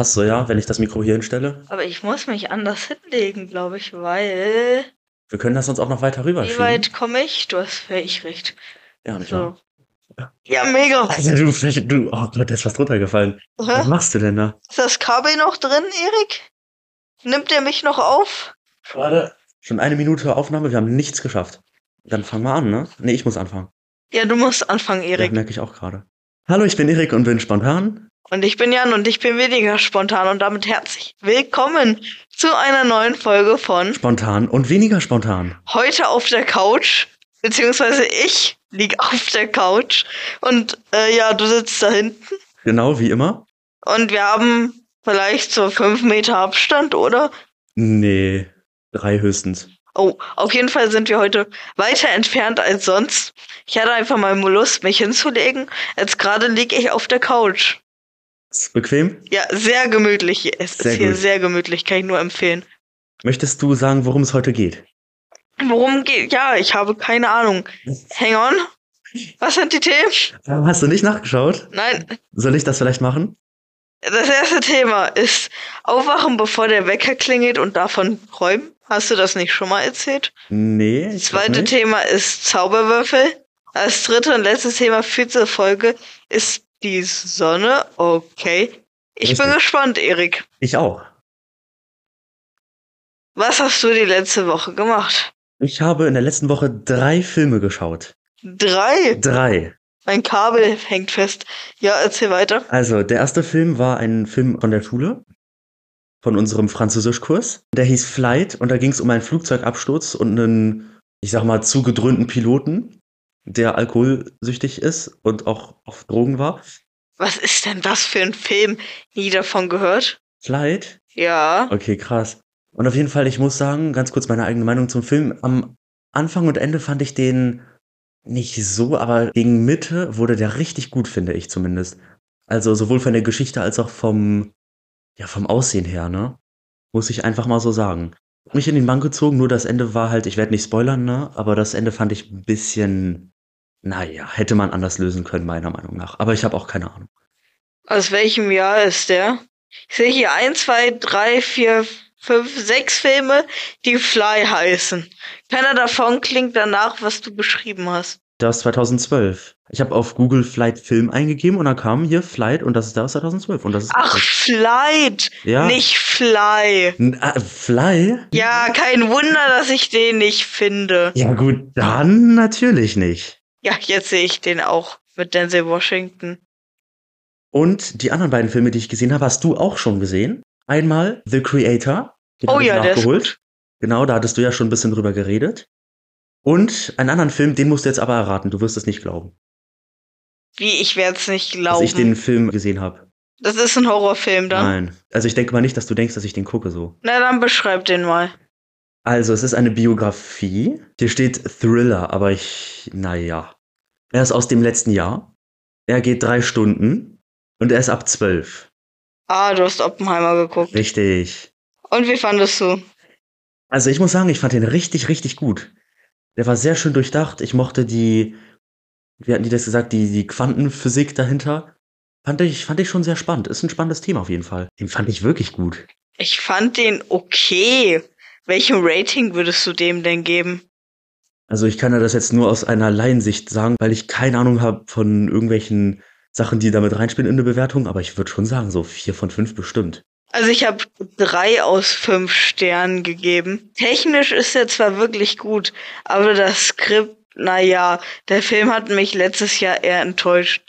Passt so, ja, wenn ich das Mikro hier hinstelle? Aber ich muss mich anders hinlegen, glaube ich, weil. Wir können das sonst auch noch weiter rüber Wie weit komme ich? Du hast völlig recht. Ja, nicht So. wahr? Ja, mega. Also du, du, oh Gott, da ist was runtergefallen. Was Hä? machst du denn da? Ist das Kabel noch drin, Erik? Nimmt er mich noch auf? Warte. Schon eine Minute Aufnahme, wir haben nichts geschafft. Dann fangen wir an, ne? Nee, ich muss anfangen. Ja, du musst anfangen, Erik. merke ich auch gerade. Hallo, ich bin Erik und bin spontan. Und ich bin Jan und ich bin weniger spontan und damit herzlich willkommen zu einer neuen Folge von Spontan und weniger spontan. Heute auf der Couch. Beziehungsweise ich lieg auf der Couch und äh, ja, du sitzt da hinten. Genau, wie immer. Und wir haben vielleicht so fünf Meter Abstand, oder? Nee, drei höchstens. Oh, auf jeden Fall sind wir heute weiter entfernt als sonst. Ich hatte einfach mal Lust, mich hinzulegen. Jetzt gerade liege ich auf der Couch. Ist bequem? Ja, sehr gemütlich. Es Sehr ist hier gut. sehr gemütlich, kann ich nur empfehlen. Möchtest du sagen, worum es heute geht? Worum geht? Ja, ich habe keine Ahnung. Hang on. Was sind die Themen? Hast du nicht nachgeschaut? Nein, Soll ich das vielleicht machen? das erste Thema ist Aufwachen, bevor der Wecker klingelt und davon träumen. Hast du das nicht schon mal erzählt? Nee. Das zweite. Thema ist Zauberwürfel. Das dritte und letzte Thema für diese Folge ist die Sonne. Okay. Ich bin Richtig. gespannt, Erik. Ich auch. Was hast du die letzte Woche gemacht? Ich habe in der letzten Woche drei Filme geschaut. Drei. Drei. Mein Kabel hängt fest. Ja, erzähl weiter. Also, der erste Film war ein Film von der Schule, von unserem Französischkurs. Der hieß Flight und da ging es um einen Flugzeugabsturz und einen, ich sag mal, zugedröhnten Piloten, der alkoholsüchtig ist und auch auf Drogen war. Was ist denn das für ein Film? Nie davon gehört? Flight? Ja. Okay, krass. Und auf jeden Fall, ich muss sagen, ganz kurz meine eigene Meinung zum Film. Am Anfang und Ende fand ich den nicht so, aber gegen Mitte wurde der richtig gut, finde ich zumindest. Also sowohl von der Geschichte als auch vom, ja, vom Aussehen her, ne? Muss ich einfach mal so sagen. Mich in den Bann gezogen, nur das Ende war halt, ich werde nicht spoilern, ne? Aber das Ende fand ich ein bisschen, naja, hätte man anders lösen können, meiner Meinung nach. Aber ich habe auch keine Ahnung. Aus welchem Jahr ist der? Ich sehe hier ein, zwei, drei, vier, fünf, sechs Filme, die Fly heißen. Keiner davon klingt danach, was du beschrieben hast. Das ist 2012. Ich habe auf Google Flight Film eingegeben und dann kam hier Flight und das ist da aus 2012 und das ist Ach, Flight, ja. nicht Fly. N- ah, Fly? Ja, kein Wunder, dass ich den nicht finde. Ja gut, dann natürlich nicht. Ja, jetzt sehe ich den auch mit Denzel Washington. Und die anderen beiden Filme, die ich gesehen habe, hast du auch schon gesehen. Einmal The Creator. Den Oh ja, der ist. Genau, da hattest du ja schon ein bisschen drüber geredet. Und einen anderen Film, den musst du jetzt aber erraten. Du wirst es nicht glauben, Wie, ich werde es nicht dass glauben. ich den Film gesehen habe. das ist ein Horrorfilm dann. Nein. Also ich denke mal nicht, dass du denkst, dass ich den gucke so. Na, dann beschreib den mal. Also, es ist eine Biografie. Hier steht Thriller, aber ich, naja. Er ist aus dem letzten Jahr. Er geht drei Stunden und er ist ab zwölf. Ah, du hast Oppenheimer geguckt. Richtig. Und wie fandest du? Also, ich muss sagen, ich fand den richtig, richtig gut. Der war sehr schön durchdacht. Ich mochte die, wie hatten die das gesagt, die, die Quantenphysik dahinter. Fand ich, fand ich schon sehr spannend. Ist ein spannendes Thema auf jeden Fall. Den fand ich wirklich gut. Ich fand den okay. Welchem Rating würdest du dem denn geben? Also ich kann ja das jetzt nur aus einer Laiensicht sagen, weil ich keine Ahnung habe von irgendwelchen Sachen, die damit reinspielen in eine Bewertung, aber ich würde schon sagen, so vier von fünf bestimmt. Also ich habe drei aus fünf Sternen gegeben. Technisch ist er zwar wirklich gut, aber das Skript, naja, der Film hat mich letztes Jahr eher enttäuscht.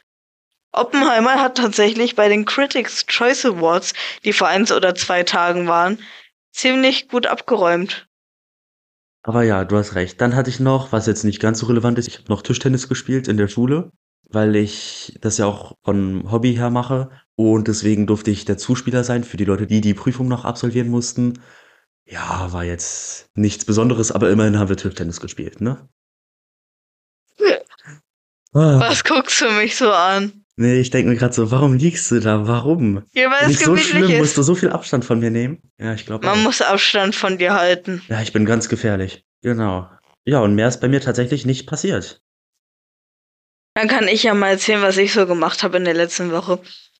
Oppenheimer hat tatsächlich bei den Critics Choice Awards, die vor eins oder zwei Tagen waren, ziemlich gut abgeräumt. Aber ja, du hast recht. Dann hatte ich noch, was jetzt nicht ganz so relevant ist, ich habe noch Tischtennis gespielt in der Schule, weil ich das ja auch von Hobby her mache und deswegen durfte ich der Zuspieler sein für die Leute, die die Prüfung noch absolvieren mussten. Ja, war jetzt nichts Besonderes, aber immerhin haben wir Tischtennis gespielt, ne? Ah, Was guckst du mich so an? nee, ich denke mir gerade so, warum liegst du da? Warum? Ja, weil es Nicht so schlimm, musst ist. du so viel Abstand von mir nehmen? Ja, ich glaube. Man muss Abstand von dir halten. Ja, ich bin ganz gefährlich. Genau. Ja, und mehr ist bei mir tatsächlich nicht passiert. Dann kann ich ja mal erzählen, was ich so gemacht habe in der letzten Woche.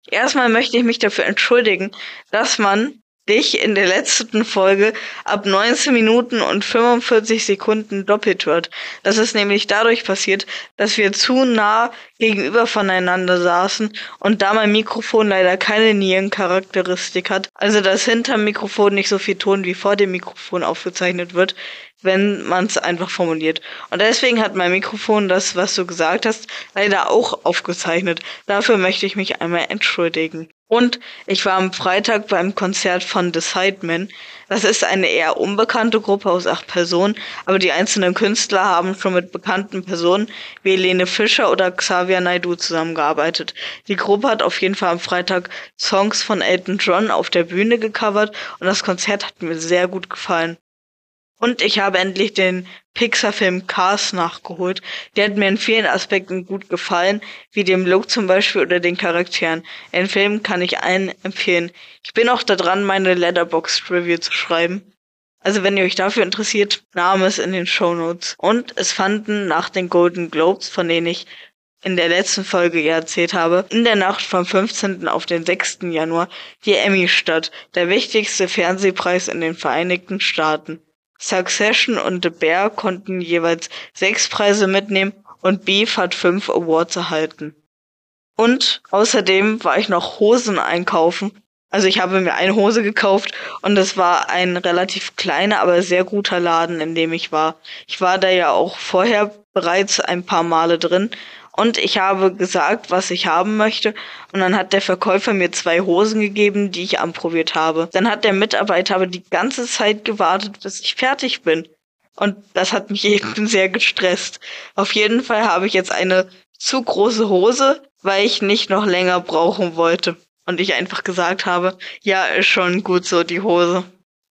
Erstmal möchte ich mich dafür entschuldigen, dass man dich in der letzten Folge ab 19 Minuten und 45 Sekunden doppelt hört. Das ist nämlich dadurch passiert, dass wir zu nah gegenüber voneinander saßen und da mein Mikrofon leider keine Nierencharakteristik hat, also dass hinterm Mikrofon nicht so viel Ton wie vor dem Mikrofon aufgezeichnet wird, wenn man es einfach formuliert. Und deswegen hat mein Mikrofon das, was du gesagt hast, leider auch aufgezeichnet. Dafür möchte ich mich einmal entschuldigen. Und ich war am Freitag beim Konzert von The Sidemen. Das ist eine eher unbekannte Gruppe aus acht Personen, aber die einzelnen Künstler haben schon mit bekannten Personen wie Helene Fischer oder Xavier Naidoo zusammengearbeitet. Die Gruppe hat auf jeden Fall am Freitag Songs von Elton John auf der Bühne gecovert und das Konzert hat mir sehr gut gefallen. Und ich habe endlich den Pixar-Film Cars nachgeholt. Der hat mir in vielen Aspekten gut gefallen, wie dem Look zum Beispiel oder den Charakteren. Den Film kann ich allen empfehlen. Ich bin auch da dran, meine Letterbox-Review zu schreiben. Also wenn ihr euch dafür interessiert, Name ist in den Show Notes. Und es fanden nach den Golden Globes, von denen ich in der letzten Folge ja erzählt habe, in der Nacht vom 15. auf den 6. Januar die Emmy statt, der wichtigste Fernsehpreis in den Vereinigten Staaten. Succession und The Bear konnten jeweils sechs Preise mitnehmen und Beef hat fünf Awards erhalten. Und außerdem war ich noch Hosen einkaufen. Also ich habe mir eine Hose gekauft und es war ein relativ kleiner, aber sehr guter Laden, in dem ich war. Ich war da ja auch vorher bereits ein paar Male drin und ich habe gesagt, was ich haben möchte. Und dann hat der Verkäufer mir zwei Hosen gegeben, die ich anprobiert habe. Dann hat der Mitarbeiter aber die ganze Zeit gewartet, bis ich fertig bin. Und das hat mich eben sehr gestresst. Auf jeden Fall habe ich jetzt eine zu große Hose, weil ich nicht noch länger brauchen wollte. Und ich einfach gesagt habe, ja, ist schon gut so die Hose.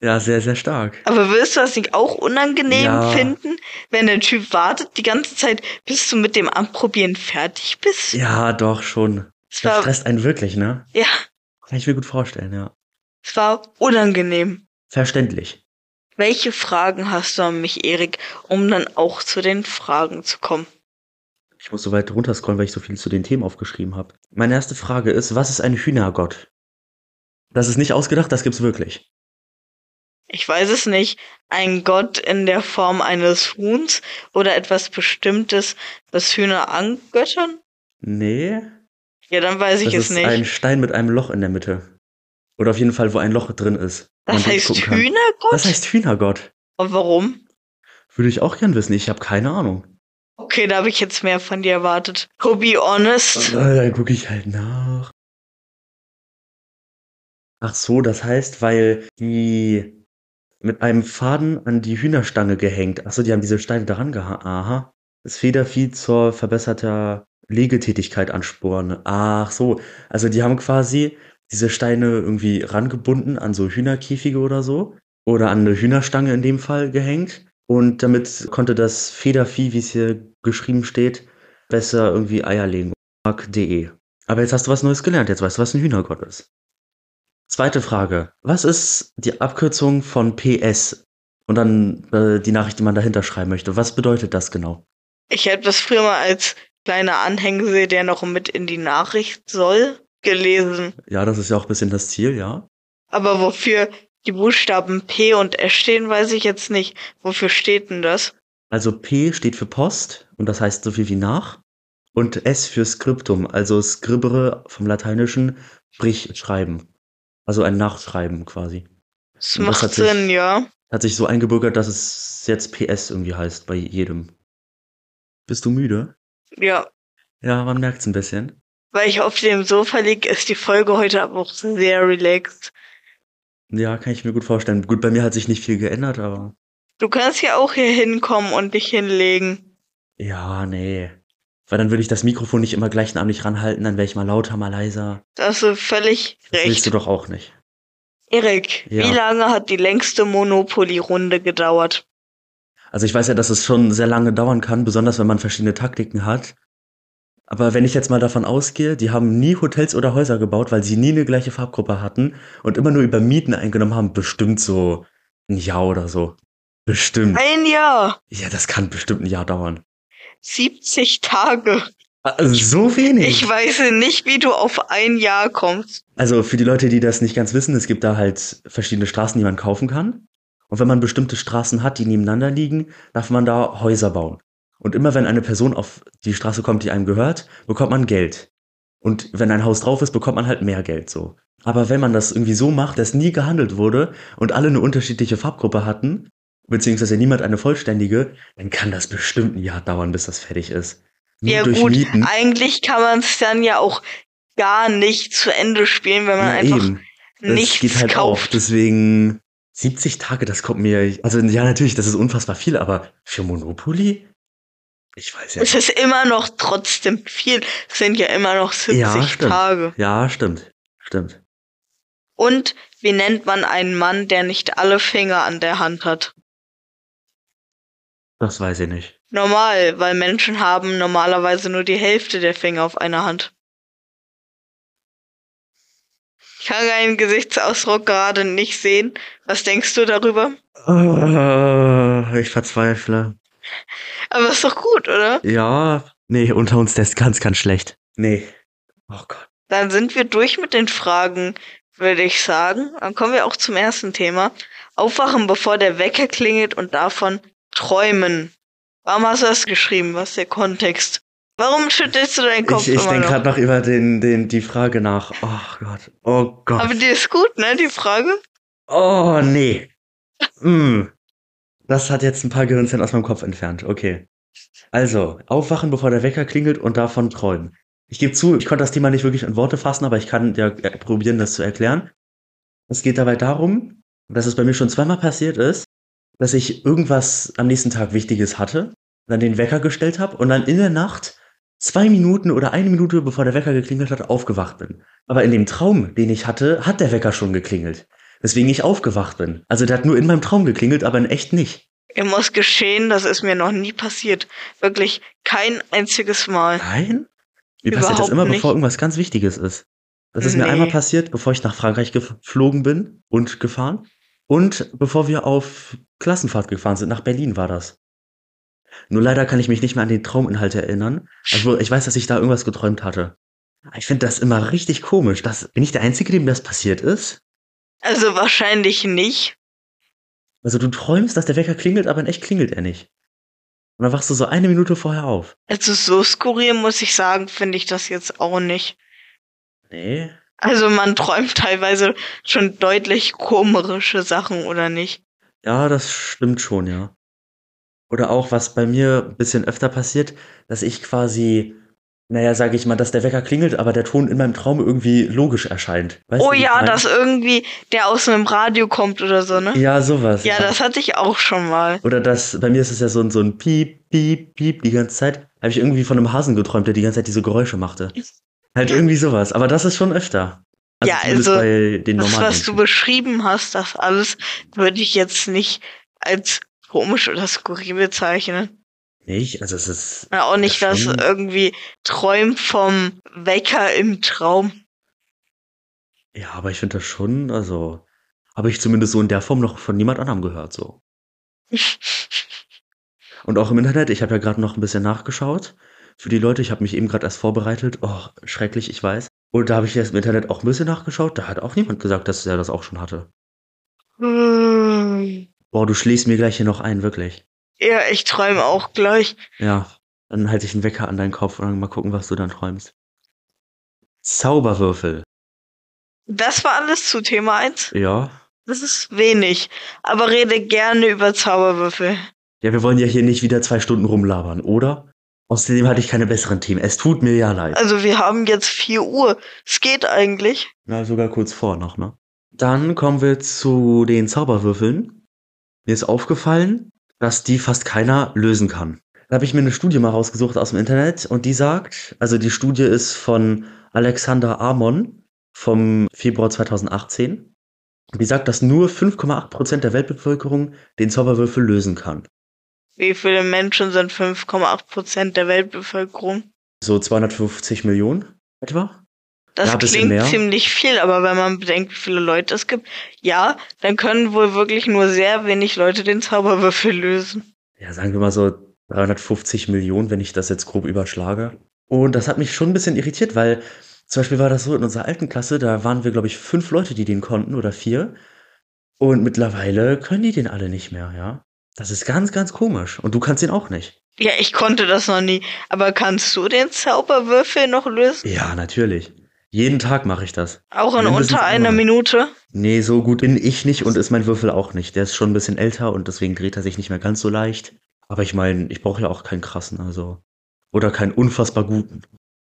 Ja, sehr, sehr stark. Aber würdest du das nicht auch unangenehm ja. finden, wenn der Typ wartet die ganze Zeit, bis du mit dem Anprobieren fertig bist? Ja, doch, schon. Das, das stresst einen wirklich, ne? Ja. Kann ich mir gut vorstellen, ja. Es war unangenehm. Verständlich. Welche Fragen hast du an mich, Erik, um dann auch zu den Fragen zu kommen? Ich muss so weit runterscrollen, weil ich so viel zu den Themen aufgeschrieben habe. Meine erste Frage ist, was ist ein Hühnergott? Das ist nicht ausgedacht, das gibt's wirklich ich weiß es nicht, ein Gott in der Form eines Huhns oder etwas Bestimmtes, das Hühner angöttern? Nee. Ja, dann weiß ich das es nicht. Das ist ein Stein mit einem Loch in der Mitte. Oder auf jeden Fall, wo ein Loch drin ist. Das heißt Hühnergott? Das heißt Hühnergott. Und warum? Würde ich auch gern wissen. Ich habe keine Ahnung. Okay, da habe ich jetzt mehr von dir erwartet. To be honest. Dann gucke ich halt nach. Ach so, das heißt, weil die mit einem Faden an die Hühnerstange gehängt. Achso, die haben diese Steine daran gehangen. Aha. Das Federvieh zur verbesserter Legetätigkeit ansporen. Ach so. Also die haben quasi diese Steine irgendwie rangebunden an so Hühnerkäfige oder so. Oder an eine Hühnerstange in dem Fall gehängt. Und damit konnte das Federvieh, wie es hier geschrieben steht, besser irgendwie Eier legen. Mark.de. Aber jetzt hast du was Neues gelernt. Jetzt weißt du, was ein Hühnergott ist. Zweite Frage. Was ist die Abkürzung von PS? Und dann äh, die Nachricht, die man dahinter schreiben möchte. Was bedeutet das genau? Ich hätte das früher mal als kleiner Anhängsel, der noch mit in die Nachricht soll, gelesen. Ja, das ist ja auch ein bisschen das Ziel, ja. Aber wofür die Buchstaben P und S stehen, weiß ich jetzt nicht. Wofür steht denn das? Also P steht für Post und das heißt so viel wie nach. Und S für Skriptum, also Scribere vom Lateinischen, sprich schreiben. Also ein Nachschreiben quasi. Das Und macht das Sinn, sich, ja. Hat sich so eingebürgert, dass es jetzt PS irgendwie heißt bei jedem. Bist du müde? Ja. Ja, man merkt's ein bisschen. Weil ich auf dem Sofa liege, ist die Folge heute aber auch sehr relaxed. Ja, kann ich mir gut vorstellen. Gut, bei mir hat sich nicht viel geändert, aber. Du kannst ja auch hier hinkommen und dich hinlegen. Ja, nee. Weil dann würde ich das Mikrofon nicht immer gleichnamig ranhalten, dann wäre ich mal lauter, mal leiser. Da hast du völlig das recht. Willst du doch auch nicht. Erik, ja. wie lange hat die längste Monopoly-Runde gedauert? Also ich weiß ja, dass es schon sehr lange dauern kann, besonders wenn man verschiedene Taktiken hat. Aber wenn ich jetzt mal davon ausgehe, die haben nie Hotels oder Häuser gebaut, weil sie nie eine gleiche Farbgruppe hatten und immer nur über Mieten eingenommen haben, bestimmt so ein Jahr oder so. Bestimmt. Ein Jahr. Ja, das kann bestimmt ein Jahr dauern. 70 Tage. Also so wenig. Ich weiß nicht, wie du auf ein Jahr kommst. Also für die Leute, die das nicht ganz wissen, es gibt da halt verschiedene Straßen, die man kaufen kann. Und wenn man bestimmte Straßen hat, die nebeneinander liegen, darf man da Häuser bauen. Und immer wenn eine Person auf die Straße kommt, die einem gehört, bekommt man Geld. Und wenn ein Haus drauf ist, bekommt man halt mehr Geld so. Aber wenn man das irgendwie so macht, dass nie gehandelt wurde und alle eine unterschiedliche Farbgruppe hatten, beziehungsweise niemand eine vollständige, dann kann das bestimmt ein Jahr dauern, bis das fertig ist. Nur ja gut, Mieten. eigentlich kann man es dann ja auch gar nicht zu Ende spielen, wenn man Ja, einfach eben. Das nichts geht halt kauft. Deswegen 70 Tage, das kommt mir. Also ja, natürlich, das ist unfassbar viel, aber für Monopoly? Ich weiß ja. Es ist immer noch trotzdem viel. Es sind ja immer noch 70 Ja, stimmt. Tage. Ja, stimmt. Stimmt. Und wie nennt man einen Mann, der nicht alle Finger an der Hand hat? Das weiß ich nicht. Normal, weil Menschen haben normalerweise nur die Hälfte der Finger auf einer Hand. Ich kann deinen Gesichtsausdruck gerade nicht sehen. Was denkst du darüber? Oh, ich verzweifle. Aber ist doch gut, oder? Ja, nee, unter uns, der ist ganz, ganz schlecht. Nee. Oh Gott. Dann sind wir durch mit den Fragen, würde ich sagen. Dann kommen wir auch zum ersten Thema. Aufwachen, bevor der Wecker klingelt und davon träumen. Warum hast du das geschrieben? Was ist der Kontext? Warum schüttelst du deinen Kopf Ich, ich denke gerade noch über den, den, die Frage nach. Oh Gott. Oh Gott. Aber die ist gut, ne, die Frage? Oh, nee. Mm. Das hat jetzt ein paar Gehirnzellen aus meinem Kopf entfernt. Okay. Also, aufwachen, bevor der Wecker klingelt und davon träumen. Ich gebe zu, ich konnte das Thema nicht wirklich in Worte fassen, aber ich kann ja probieren, das zu erklären. Es geht dabei darum, dass es bei mir schon zweimal passiert ist, dass ich irgendwas am nächsten Tag Wichtiges hatte, dann den Wecker gestellt habe und dann in der Nacht zwei Minuten oder eine Minute bevor der Wecker geklingelt hat, aufgewacht bin. Aber in dem Traum, den ich hatte, hat der Wecker schon geklingelt. Weswegen ich aufgewacht bin. Also der hat nur in meinem Traum geklingelt, aber in echt nicht. Ich muss geschehen, das ist mir noch nie passiert. Wirklich kein einziges Mal. Nein? Mir passiert das immer, nicht. bevor irgendwas ganz Wichtiges ist. Das ist mir Nee. einmal passiert, bevor ich nach Frankreich geflogen bin und gefahren. Und bevor wir auf Klassenfahrt gefahren sind, nach Berlin war das. Nur leider kann ich mich nicht mehr an den Trauminhalte erinnern. Also ich weiß, dass ich da irgendwas geträumt hatte. Ich finde das immer richtig komisch. Das, bin ich der Einzige, dem das passiert ist? Also wahrscheinlich nicht. Also du träumst, dass der Wecker klingelt, aber in echt klingelt er nicht. Und dann wachst du so eine Minute vorher auf. Also so skurril muss ich sagen, finde ich das jetzt auch nicht. Nee. Also man träumt teilweise schon deutlich komische Sachen, oder nicht? Ja, das stimmt schon, ja. Oder auch, was bei mir ein bisschen öfter passiert, dass ich quasi, naja, sage ich mal, dass der Wecker klingelt, aber der Ton in meinem Traum irgendwie logisch erscheint. Weißt oh du, ja, dass irgendwie der aus einem Radio kommt oder so, ne? Ja, sowas. Ja, das hatte ich auch schon mal. Oder das, bei mir ist es ja so ein, so ein Piep, Piep, Piep die ganze Zeit. Habe ich irgendwie von einem Hasen geträumt, der die ganze Zeit diese Geräusche machte. Halt irgendwie sowas. Aber das ist schon öfter. Ja, also, bei den Das, was du beschrieben hast, das alles würde ich jetzt nicht als komisch oder skurril bezeichnen. Nicht? Also es ist. Ja, auch nicht, Ja, dass irgendwie träumt vom Wecker im Traum. Ja, aber ich finde das schon, also. Habe ich zumindest so in der Form noch von niemand anderem gehört, so. Und auch im Internet, ich habe ja gerade noch ein bisschen nachgeschaut. Für die Leute, ich habe mich eben gerade erst vorbereitet. Oh, schrecklich, ich weiß. Und da habe ich jetzt im Internet auch ein bisschen nachgeschaut. Da hat auch niemand gesagt, dass er das auch schon hatte. Hm. Boah, du schlägst mir gleich hier noch ein, wirklich. Ja, ich träume auch gleich. Ja, dann halte ich einen Wecker an deinen Kopf und dann mal gucken, was du dann träumst. Zauberwürfel. Das war alles zu Thema 1. Ja. Das ist wenig. Aber rede gerne über Zauberwürfel. Ja, wir wollen ja hier nicht wieder zwei Stunden rumlabern, oder? Außerdem hatte ich keine besseren Themen. Es tut mir ja leid. Also wir haben jetzt 4 Uhr. Es geht eigentlich. Na, sogar kurz vor noch, ne? Dann kommen wir zu den Zauberwürfeln. Mir ist aufgefallen, dass die fast keiner lösen kann. Da habe ich mir eine Studie mal rausgesucht aus dem Internet und die sagt, also die Studie ist von Alexander Amon vom Februar 2018. Und die sagt, dass nur 5,8% der Weltbevölkerung den Zauberwürfel lösen kann. Wie viele Menschen sind 5,8 Prozent der Weltbevölkerung? So 250 Millionen etwa? Das Ja, klingt ziemlich viel, aber wenn man bedenkt, wie viele Leute es gibt, ja, dann können wohl wirklich nur sehr wenig Leute den Zauberwürfel lösen. Ja, sagen wir mal so 350 Millionen, wenn ich das jetzt grob überschlage. Und das hat mich schon ein bisschen irritiert, weil zum Beispiel war das so in unserer alten Klasse, da waren wir, glaube ich, fünf Leute, die den konnten oder vier. Und mittlerweile können die den alle nicht mehr, ja. Das ist ganz, ganz komisch. Und du kannst den auch nicht. Ja, ich konnte das noch nie. Aber kannst du den Zauberwürfel noch lösen? Ja, natürlich. Jeden Tag mache ich das. Auch in Mindestens unter einer. Minute? Nee, so gut bin ich nicht und ist mein Würfel auch nicht. Der ist schon ein bisschen älter und deswegen dreht er sich nicht mehr ganz so leicht. Aber ich meine, ich brauche ja auch keinen krassen, also. Oder keinen unfassbar guten.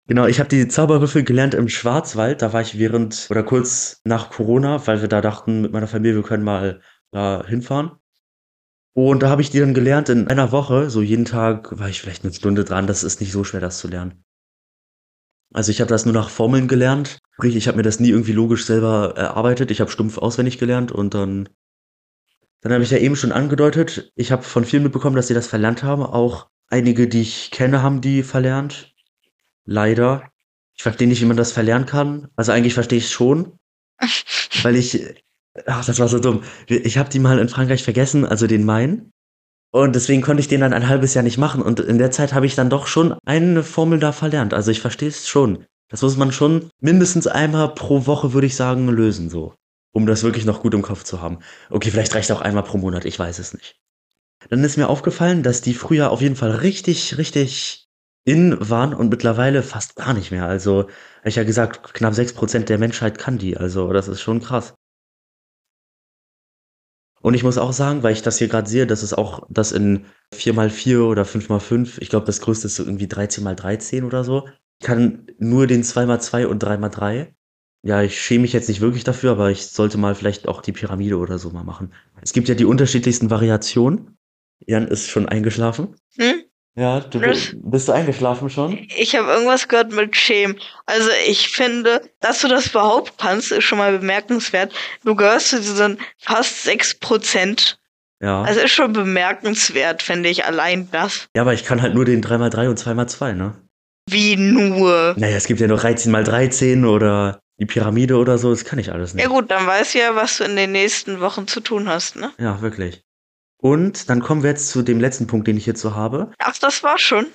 Genau, ich habe die Zauberwürfel gelernt im Schwarzwald. Da war ich während oder kurz nach Corona, weil wir da dachten mit meiner Familie, wir können mal da hinfahren. Und da habe ich die dann gelernt in einer Woche. So jeden Tag war ich vielleicht eine Stunde dran. Das ist nicht so schwer, das zu lernen. Also ich habe das nur nach Formeln gelernt. Sprich, ich habe mir das nie irgendwie logisch selber erarbeitet. Ich habe stumpf auswendig gelernt und dann, dann habe ich ja eben schon angedeutet, ich habe von vielen mitbekommen, dass sie das verlernt haben. Auch einige, die ich kenne, haben die verlernt. Leider. Ich verstehe nicht, wie man das verlernen kann. Also eigentlich verstehe ich es schon, weil ich, ach, das war so dumm. Ich habe die mal in Frankreich vergessen, also den Main. Und deswegen konnte ich den dann ein halbes Jahr nicht machen. Und in der Zeit habe ich dann doch schon eine Formel da verlernt. Also ich verstehe es schon. Das muss man schon mindestens einmal pro Woche, würde ich sagen, lösen, so. Um das wirklich noch gut im Kopf zu haben. Okay, vielleicht reicht auch einmal pro Monat, ich weiß es nicht. Dann ist mir aufgefallen, dass die früher auf jeden Fall richtig, richtig in waren und mittlerweile fast gar nicht mehr. Also, ich ja gesagt, knapp 6% der Menschheit kann die. Also, das ist schon krass. Und ich muss auch sagen, weil ich das hier gerade sehe, dass es auch das in 4x4 oder 5x5, ich glaube, das größte ist so irgendwie 13x13 oder so. Ich kann nur den 2x2 und 3x3. Ja, ich schäme mich jetzt nicht wirklich dafür, aber ich sollte mal vielleicht auch die Pyramide oder so mal machen. Es gibt ja die unterschiedlichsten Variationen. Jan ist schon eingeschlafen. Hm? Ja, du Was? bist du eingeschlafen schon? Ich habe irgendwas gehört mit Schämen. Also ich finde, dass du das überhaupt kannst, ist schon mal bemerkenswert. Du gehörst zu diesen fast 6%. Ja. Also ist schon bemerkenswert, finde ich, allein das. ja, aber ich kann halt nur den 3x3 und 2x2, ne? Wie nur. Naja, es gibt ja noch 13x13 oder die Pyramide oder so, das kann ich alles nicht. Ja gut, dann weißt du ja, was du in den nächsten Wochen zu tun hast, ne? Ja, wirklich. Und dann kommen wir jetzt zu dem letzten Punkt, den ich hierzu habe. Ach, das war schon.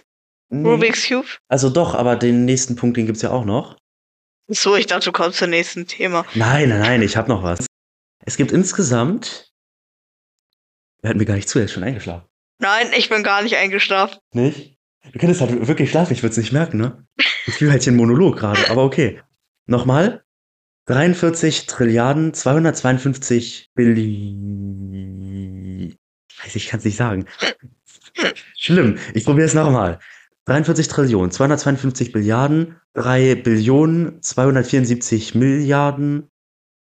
Nee. Rubik's Cube. Also doch, aber den nächsten Punkt, den gibt's ja auch noch. So, ich dachte, du kommst zum nächsten Thema. Nein, nein, nein, ich habe noch was. Es gibt insgesamt. Er hat mir gar nicht zu, er ist schon eingeschlafen. Nein, ich bin gar nicht eingeschlafen. Nicht? Du könntest halt wirklich schlafen, ich würde es nicht merken, ne? Ich fühle halt hier einen Monolog gerade, aber okay. Nochmal. 43 Trilliarden 252 Billi... Weiß ich, kann es nicht sagen. Schlimm. Ich probiere es nochmal. 43 Trillionen, 252 Billiarden, 3 Billionen, 274 Milliarden,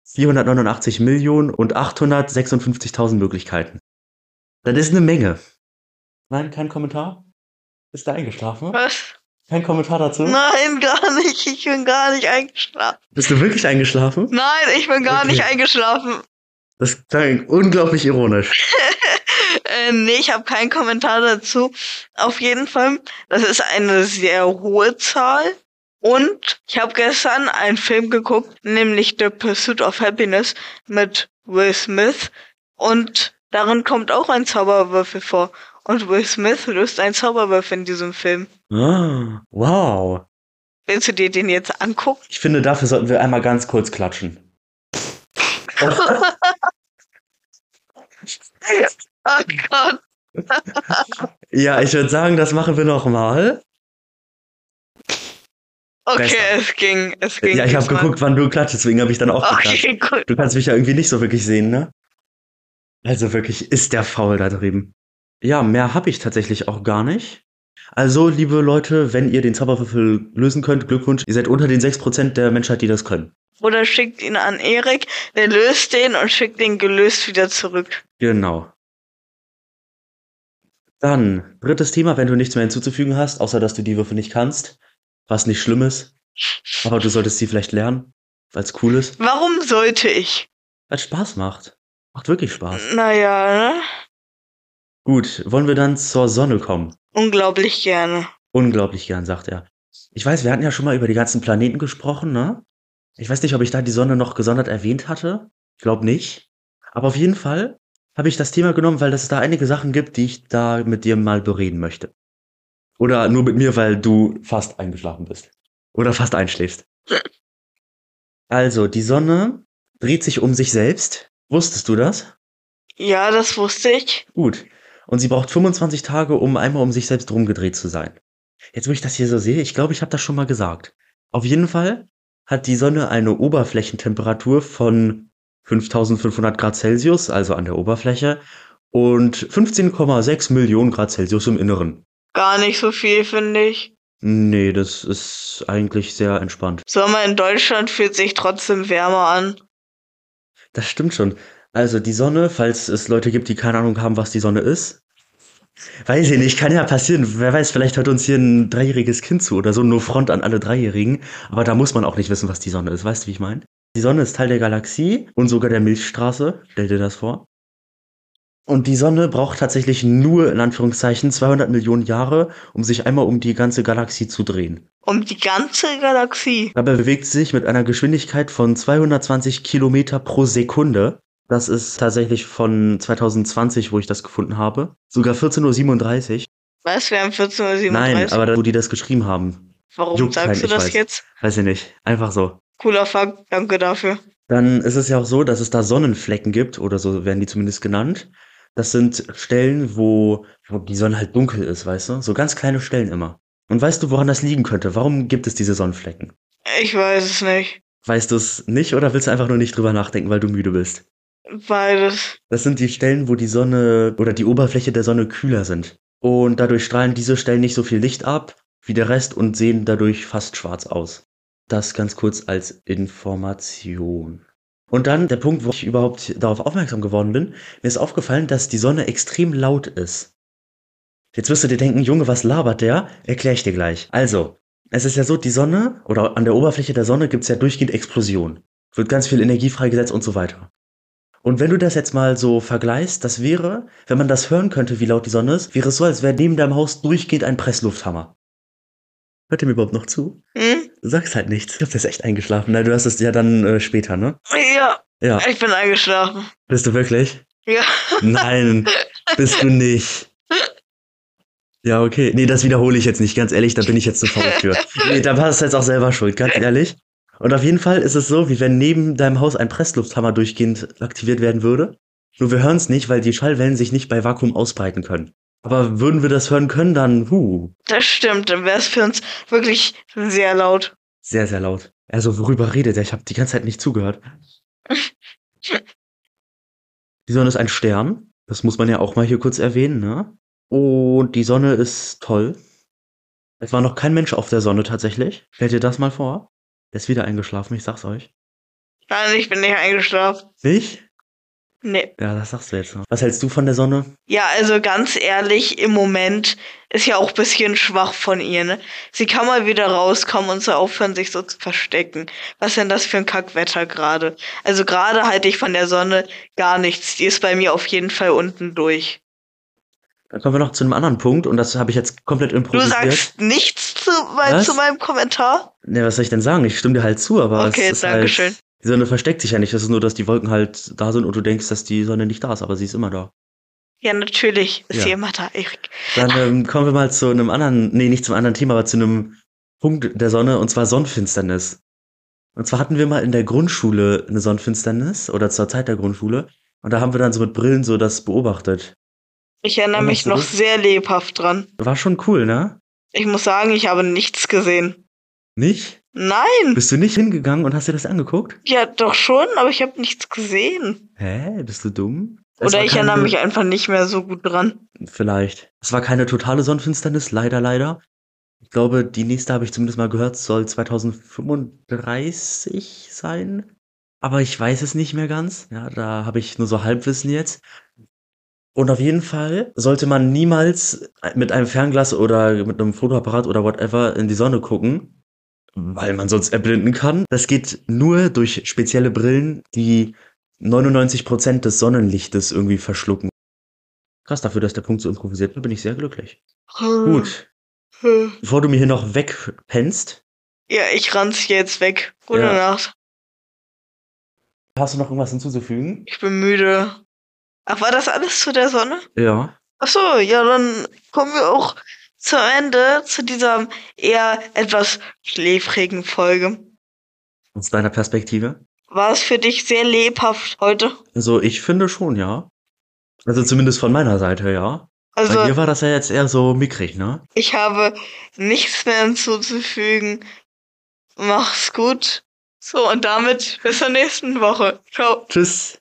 489 Millionen und 856.000 Möglichkeiten. Das ist eine Menge. Nein, kein Kommentar? Ist da eingeschlafen? Was? Kein Kommentar dazu? Nein, gar nicht. Ich bin gar nicht eingeschlafen. Bist du wirklich eingeschlafen? Nein, ich bin gar Okay. nicht eingeschlafen. Das klang unglaublich ironisch. Äh, nee, ich habe keinen Kommentar dazu. Auf jeden Fall, das ist eine sehr hohe Zahl. Und ich habe gestern einen Film geguckt, nämlich The Pursuit of Happiness mit Will Smith. Und darin kommt auch ein Zauberwürfel vor. Und Will Smith löst einen Zauberwürfel in diesem Film. Ah, wow. Willst du dir den jetzt angucken? Ich finde, dafür sollten wir einmal ganz kurz klatschen. Oh Gott. Ja, ich würde sagen, das machen wir nochmal. Okay, Besser. es ging, es ging. Ja, ich habe geguckt, wann du klatschst, deswegen habe ich dann auch geklatscht. Okay, gut. Du kannst mich ja irgendwie nicht so wirklich sehen, ne? Also wirklich, ist der faul da drüben. Ja, mehr habe ich tatsächlich auch gar nicht. Also, liebe Leute, wenn ihr den Zauberwürfel lösen könnt, Glückwunsch, ihr seid unter den 6% der Menschheit, die das können. Oder schickt ihn an Erik, der löst den und schickt den gelöst wieder zurück. Genau. Dann, drittes Thema, wenn du nichts mehr hinzuzufügen hast, außer dass du die Würfel nicht kannst, was nicht schlimm ist, aber du solltest sie vielleicht lernen, weil es cool ist, Warum sollte ich? weil es Spaß macht. Macht wirklich Spaß. Naja, ne? Gut, wollen wir dann zur Sonne kommen? Unglaublich gerne. Unglaublich gern, sagt er. Ich weiß, wir hatten ja schon mal über die ganzen Planeten gesprochen, ne? Ich weiß nicht, ob ich da die Sonne noch gesondert erwähnt hatte. Ich glaube nicht. Aber auf jeden Fall habe ich das Thema genommen, weil es da einige Sachen gibt, die ich da mit dir mal bereden möchte. Oder nur mit mir, weil du fast eingeschlafen bist. Oder fast einschläfst. Also, die Sonne dreht sich um sich selbst. Wusstest du das? Ja, das wusste ich. Gut. Und sie braucht 25 Tage, um einmal um sich selbst rumgedreht zu sein. Jetzt, wo ich das hier so sehe, ich glaube, ich habe das schon mal gesagt. Auf jeden Fall hat die Sonne eine Oberflächentemperatur von 5500 Grad Celsius, also an der Oberfläche, und 15,6 Millionen Grad Celsius im Inneren. Gar nicht so viel, finde ich. Nee, das ist eigentlich sehr entspannt. Sommer in Deutschland fühlt sich trotzdem wärmer an. Das stimmt schon. Also die Sonne, falls es Leute gibt, die keine Ahnung haben, was die Sonne ist. Weiß ich nicht, kann ja passieren. Wer weiß, vielleicht hört uns hier ein dreijähriges Kind zu oder so, nur Front an alle Dreijährigen. Aber da muss man auch nicht wissen, was die Sonne ist. Weißt du, wie ich meine? Die Sonne ist Teil der Galaxie und sogar der Milchstraße. Stell dir das vor. Und die Sonne braucht tatsächlich nur, in Anführungszeichen, 200 Millionen Jahre, um sich einmal um die ganze Galaxie zu drehen. Um die ganze Galaxie? Dabei bewegt sie sich mit einer Geschwindigkeit von 220 Kilometer pro Sekunde. Das ist tatsächlich von 2020, wo ich das gefunden habe. Sogar 14.37 Uhr. Was? Wir haben 14.37 Uhr? Nein, aber da, wo die das geschrieben haben. Warum Juckt sagst kein, du das weiß. jetzt? Weiß ich nicht. Einfach so. Cooler Fakt, danke dafür. Dann ist es ja auch so, dass es da Sonnenflecken gibt, oder so werden die zumindest genannt. Das sind Stellen, wo, wo die Sonne halt dunkel ist, weißt du? So ganz kleine Stellen immer. Und weißt du, woran das liegen könnte? Warum gibt es diese Sonnenflecken? Ich weiß es nicht. Weißt du es nicht oder willst du einfach nur nicht drüber nachdenken, weil du müde bist? Beides. Das sind die Stellen, wo die Sonne oder die Oberfläche der Sonne kühler sind. Und dadurch strahlen diese Stellen nicht so viel Licht ab wie der Rest und sehen dadurch fast schwarz aus. Das ganz kurz als Information. Und dann der Punkt, wo ich überhaupt darauf aufmerksam geworden bin, mir ist aufgefallen, dass die Sonne extrem laut ist. Jetzt wirst du dir denken, Junge, was labert der? Erkläre ich dir gleich. Also, es ist ja so, die Sonne oder an der Oberfläche der Sonne gibt es ja durchgehend Explosionen. Wird ganz viel Energie freigesetzt und so weiter. Und wenn du das jetzt mal so vergleichst, das wäre, wenn man das hören könnte, wie laut die Sonne ist, wäre es so, als wäre neben deinem Haus durchgehend ein Presslufthammer. Hört ihr mir überhaupt noch zu? Hm? Du sagst halt nichts. Ich glaube, der ist echt eingeschlafen. Nein, du hast es ja dann äh, später, ne? Ja. Ja. Ich bin eingeschlafen. Bist du wirklich? Ja. Nein, bist du nicht. Ja, okay. Nee, das wiederhole ich jetzt nicht, ganz ehrlich, da bin ich jetzt zu faul für. Nee, da warst du jetzt auch selber schuld, ganz ehrlich. Und auf jeden Fall ist es so, wie wenn neben deinem Haus ein Presslufthammer durchgehend aktiviert werden würde. Nur wir hören es nicht, weil die Schallwellen sich nicht bei Vakuum ausbreiten können. Aber würden wir das hören können, dann, huh. Das stimmt, dann wäre es für uns wirklich sehr laut. Sehr, sehr laut. Also, worüber redet er? Ich habe die ganze Zeit nicht zugehört. die Sonne ist ein Stern. Das muss man ja auch mal hier kurz erwähnen, ne? Und die Sonne ist toll. Es war noch kein Mensch auf der Sonne tatsächlich. Stellt dir das mal vor? Der ist wieder eingeschlafen, ich sag's euch. Nein, ich bin nicht eingeschlafen. Nicht? Nee. Ja, das sagst du jetzt noch. Was hältst du von der Sonne? Ja, also ganz ehrlich, im Moment ist ja auch ein bisschen schwach von ihr, ne? Sie kann mal wieder rauskommen und so aufhören, sich so zu verstecken. Was denn das für ein Kackwetter gerade? Also gerade halte ich von der Sonne gar nichts. Die ist bei mir auf jeden Fall unten durch. Dann kommen wir noch zu einem anderen Punkt und das habe ich jetzt komplett improvisiert. Du sagst nichts zu, mein, zu meinem Kommentar? Ne, was soll ich denn sagen? Ich stimme dir halt zu, aber okay, es ist danke halt, schön. die Sonne versteckt sich ja nicht. Das ist nur, dass die Wolken halt da sind und du denkst, dass die Sonne nicht da ist, aber sie ist immer da. Ja, natürlich ist ja. sie immer da, Erik. Dann ähm, kommen wir mal zu einem anderen, nee, nicht zum anderen Thema, aber zu einem Punkt der Sonne und zwar Sonnenfinsternis. Und zwar hatten wir mal in der Grundschule eine Sonnenfinsternis oder zur Zeit der Grundschule und da haben wir dann so mit Brillen so das beobachtet. Ich erinnere mich noch das? sehr lebhaft dran. War schon cool, ne? Ich muss sagen, ich habe nichts gesehen. Nicht? Nein. Bist du nicht hingegangen und hast dir das angeguckt? Ja, doch schon, aber ich habe nichts gesehen. Hä? Bist du dumm? Es Oder ich keine... erinnere mich einfach nicht mehr so gut dran. Vielleicht. Es war keine totale Sonnenfinsternis, leider, leider. Ich glaube, die nächste habe ich zumindest mal gehört, soll 2035 sein. Aber ich weiß es nicht mehr ganz. Ja, da habe ich nur so Halbwissen jetzt. Und auf jeden Fall sollte man niemals mit einem Fernglas oder mit einem Fotoapparat oder whatever in die Sonne gucken, weil man sonst erblinden kann. Das geht nur durch spezielle Brillen, die 99% des Sonnenlichtes irgendwie verschlucken. Krass, dafür, dass der Punkt so improvisiert wird, bin ich sehr glücklich. Gut. Bevor du mir hier noch wegpennst. Ja, ich ranz jetzt weg. Gute ja. Nacht. Hast du noch irgendwas hinzuzufügen? Ich bin müde. Ach, war das alles zu der Sonne? Ja. Ach so, ja, dann kommen wir auch zum Ende, zu dieser eher etwas schläfrigen Folge. Aus deiner Perspektive? War es für dich sehr lebhaft heute? Also ich finde schon, ja. Also zumindest von meiner Seite, ja. Also Bei dir war das ja jetzt eher so mickrig, ne? ich habe nichts mehr hinzuzufügen. Mach's gut. So, und damit bis zur nächsten Woche. Ciao. Tschüss.